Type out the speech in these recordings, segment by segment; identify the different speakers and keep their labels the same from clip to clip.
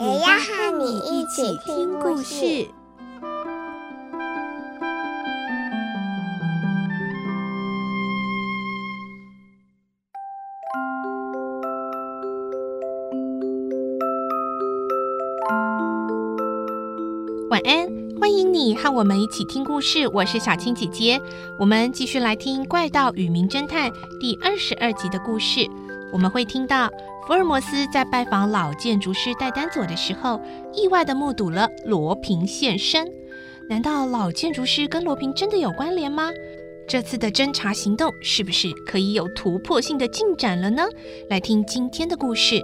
Speaker 1: 也要和你一起听故事。
Speaker 2: 晚安，欢迎你和我们一起听故事。我是小青姐姐，我们继续来听《怪盗与名侦探》第二十二集的故事。我们会听到。福尔摩斯在拜访老建筑师戴丹佐的时候，意外的目睹了罗平现身。难道老建筑师跟罗平真的有关联吗？这次的侦查行动是不是可以有突破性的进展了呢？来听今天的故事，《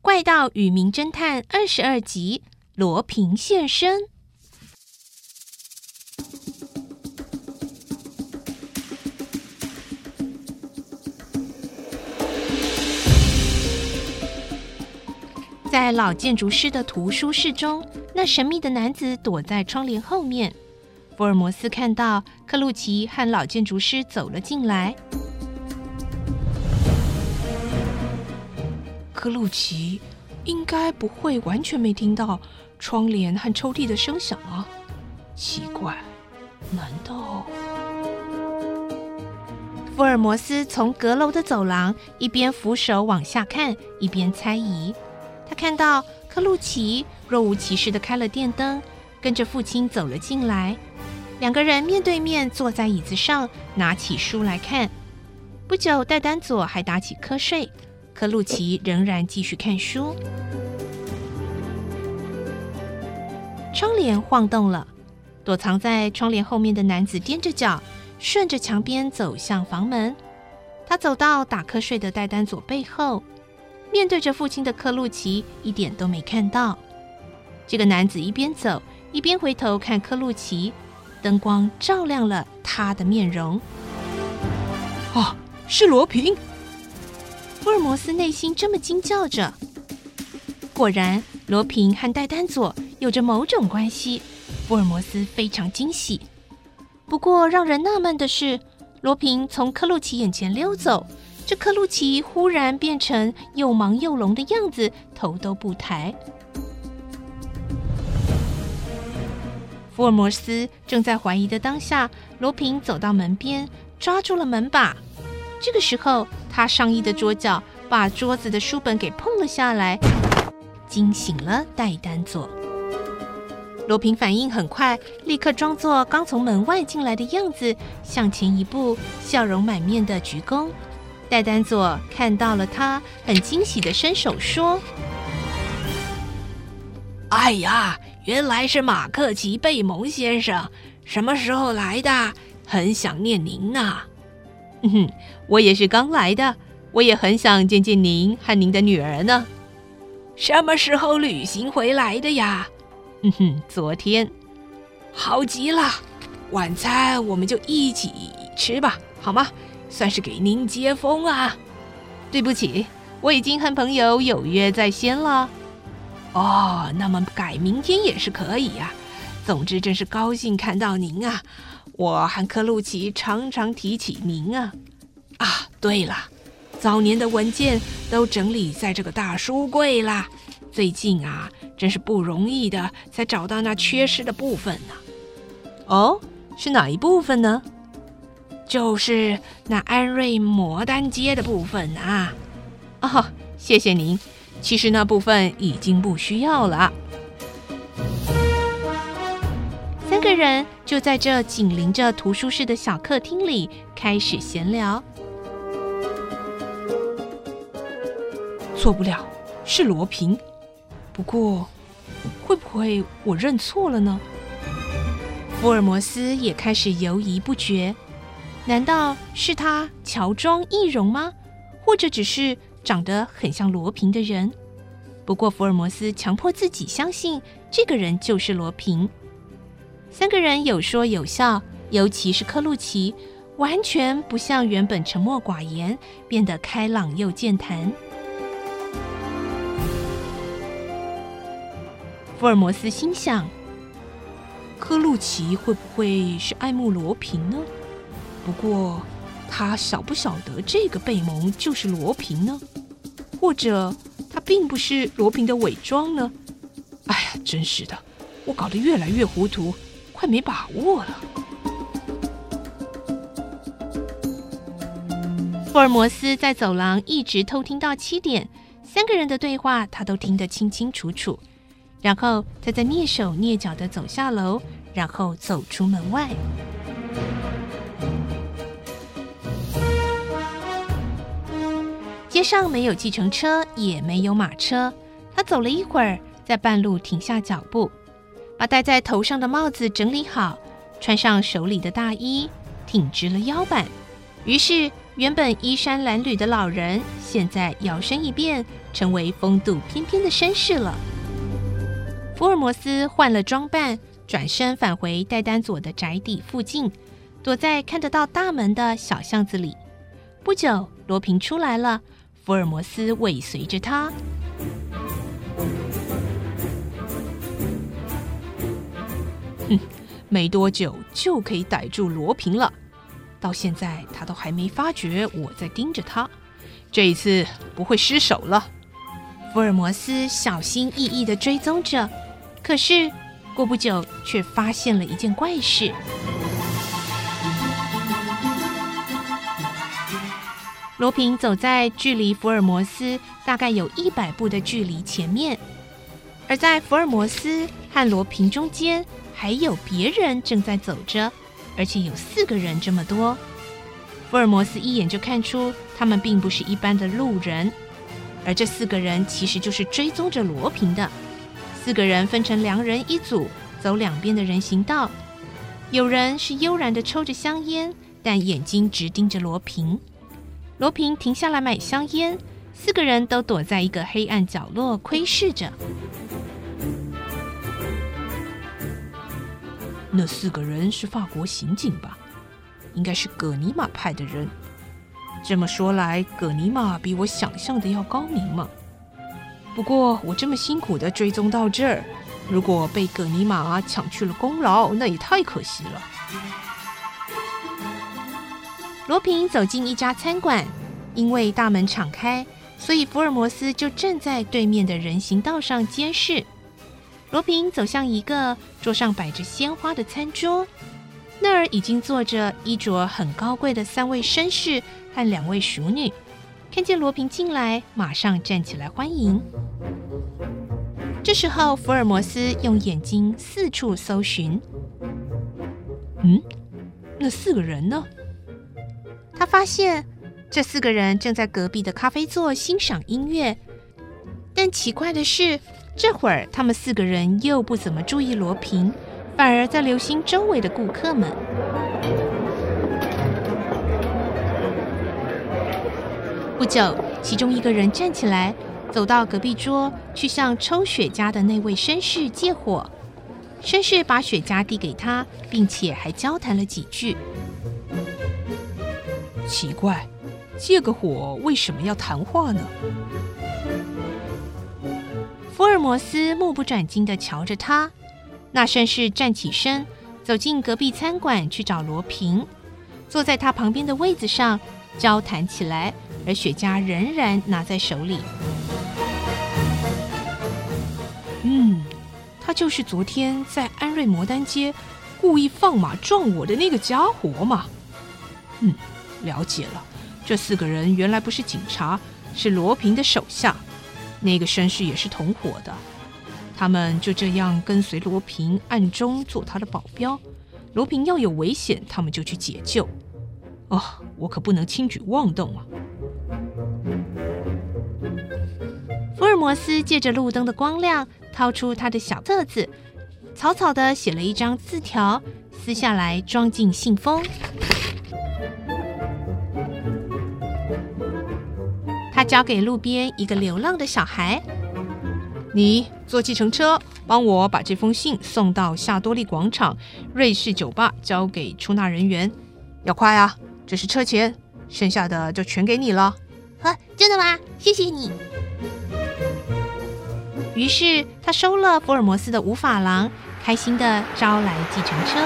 Speaker 2: 怪盗与名侦探》二十二集：罗平现身。在老建筑师的图书室中，那神秘的男子躲在窗帘后面。福尔摩斯看到克鲁奇和老建筑师走了进来。克鲁奇应该不会完全没听到窗帘和抽屉的声响啊？奇怪，难道？福尔摩斯从阁楼的走廊一边扶手往下看，一边猜疑。他看到克鲁奇若无其事地开了电灯，跟着父亲走了进来。两个人面对面坐在椅子上，拿起书来看。不久，戴丹佐还打起瞌睡，克鲁奇仍然继续看书。窗帘晃动了，躲藏在窗帘后面的男子踮着脚，顺着墙边走向房门。他走到打瞌睡的戴丹佐背后。面对着父亲的克鲁奇一点都没看到。这个男子一边走一边回头看克鲁奇，灯光照亮了他的面容。啊，是罗平！福尔摩斯内心这么惊叫着。果然，罗平和戴丹佐有着某种关系。福尔摩斯非常惊喜。不过，让人纳闷的是，罗平从克鲁奇眼前溜走。这克鲁奇忽然变成又忙又聋的样子，头都不抬。福尔摩斯正在怀疑的当下，罗平走到门边，抓住了门把。这个时候，他上衣的桌角把桌子的书本给碰了下来，惊醒了戴丹佐。罗平反应很快，立刻装作刚从门外进来的样子，向前一步，笑容满面的鞠躬。戴丹佐看到了他，很惊喜的伸手说：“
Speaker 3: 哎呀，原来是马克奇贝蒙先生，什么时候来的？很想念您呐。”“
Speaker 2: 嗯哼，我也是刚来的，我也很想见见您和您的女儿呢。”“
Speaker 3: 什么时候旅行回来的呀？”“
Speaker 2: 嗯哼，昨天。”“
Speaker 3: 好极了，晚餐我们就一起吃吧，好吗？”算是给您接风啊！
Speaker 2: 对不起，我已经和朋友有约在先了。
Speaker 3: 哦，那么改明天也是可以呀。总之，真是高兴看到您啊！我和克鲁奇常常提起您啊。啊，对了，早年的文件都整理在这个大书柜啦。最近啊，真是不容易的，才找到那缺失的部分呢。
Speaker 2: 哦，是哪一部分呢？
Speaker 3: 就是那安瑞摩丹街的部分啊！
Speaker 2: 哦，谢谢您。其实那部分已经不需要了。三个人就在这紧邻着图书室的小客厅里开始闲聊。
Speaker 4: 错不了，是罗平。不过，会不会我认错了呢？
Speaker 2: 福尔摩斯也开始犹疑不决。难道是他乔装易容吗？或者只是长得很像罗平的人？不过福尔摩斯强迫自己相信这个人就是罗平。三个人有说有笑，尤其是克鲁奇，完全不像原本沉默寡言，变得开朗又健谈。福尔摩斯心想：克鲁奇会不会是爱慕罗平呢？不过他晓不晓得这个贝蒙就是罗平呢？或者他并不是罗平的伪装呢？哎呀，真是的，我搞得越来越糊涂，快没把握了。福尔摩斯在走廊一直偷听到七点，三个人的对话他都听得清清楚楚。然后他再蹑手蹑脚地走下楼，然后走出门外。街上没有计程车，也没有马车。他走了一会儿，在半路停下脚步，把戴在头上的帽子整理好，穿上手里的大衣，挺直了腰板。于是，原本衣衫褴褛的老人，现在摇身一变，成为风度翩翩的绅士了。福尔摩斯换了装扮，转身返回戴丹佐的宅邸附近，躲在看得到大门的小巷子里。不久，罗平出来了，福尔摩斯尾随着他。哼，没多久就可以逮住罗平了。到现在，他都还没发觉我在盯着他。这一次不会失手了。福尔摩斯小心翼翼地追踪着。可是，过不久却发现了一件怪事。罗平走在距离福尔摩斯大概有一百步的距离前面，而在福尔摩斯和罗平中间还有别人正在走着，而且有四个人这么多。福尔摩斯一眼就看出他们并不是一般的路人，而这四个人其实就是追踪着罗平的。四个人分成两人一组，走两边的人行道。有人是悠然地抽着香烟，但眼睛直盯着罗平。罗平停下来买香烟，四个人都躲在一个黑暗角落窥视着。
Speaker 4: 那四个人是法国刑警吧？应该是葛尼玛派的人。这么说来，葛尼玛比我想象的要高明嘛。不过我这么辛苦地追踪到这儿，如果被葛尼玛抢去了功劳，那也太可惜了。
Speaker 2: 罗平走进一家餐馆，因为大门敞开，所以福尔摩斯就站在对面的人行道上监视。罗平走向一个桌上摆着鲜花的餐桌，那儿已经坐着衣着很高贵的三位绅士和两位淑女。看见罗平进来，马上站起来欢迎。这时候，福尔摩斯用眼睛四处搜寻。
Speaker 4: 嗯，那四个人呢？
Speaker 2: 他发现这四个人正在隔壁的咖啡座欣赏音乐。但奇怪的是，这会儿他们四个人又不怎么注意罗平，反而在留心周围的顾客们。不久，其中一个人站起来，走到隔壁桌，去向抽雪茄的那位绅士借火。绅士把雪茄递给他，并且还交谈了几句。
Speaker 4: 奇怪，借个火为什么要谈话呢？
Speaker 2: 福尔摩斯目不转睛地瞧着他。那绅士站起身，走进隔壁餐馆去找罗平，坐在他旁边的位子上，交谈起来。而雪茄仍然拿在手里。
Speaker 4: 嗯，他就是昨天在安瑞摩丹街故意放马撞我的那个家伙嘛。嗯，了解了。这四个人原来不是警察，是罗平的手下。那个绅士也是同伙的。他们就这样跟随罗平，暗中做他的保镖。罗平要有危险，他们就去解救。哦，我可不能轻举妄动啊！
Speaker 2: 福尔摩斯借着路灯的光亮，掏出他的小册子，草草地写了一张字条，撕下来装进信封。他交给路边一个流浪的小孩：“
Speaker 4: 你坐计程车，帮我把这封信送到夏多利广场瑞士酒吧，交给出纳人员。要快啊！这是车钱，剩下的就全给你了。”“
Speaker 1: 呵，真的吗？谢谢你。”
Speaker 2: 于是他收了福尔摩斯的五法郎，开心地招来计程车。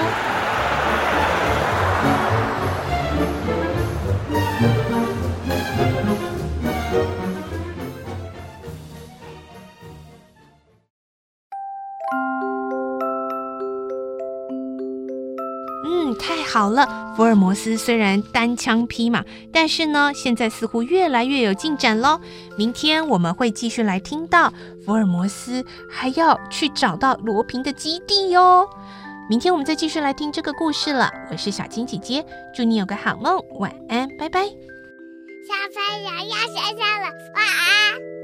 Speaker 2: 嗯，太好了！福尔摩斯虽然单枪匹马，但是呢，现在似乎越来越有进展喽。明天我们会继续来听到福尔摩斯还要去找到罗平的基地哟。明天我们再继续来听这个故事了。我是小青姐姐，祝你有个好梦，晚安，拜拜。
Speaker 1: 小朋友要睡觉了，晚安。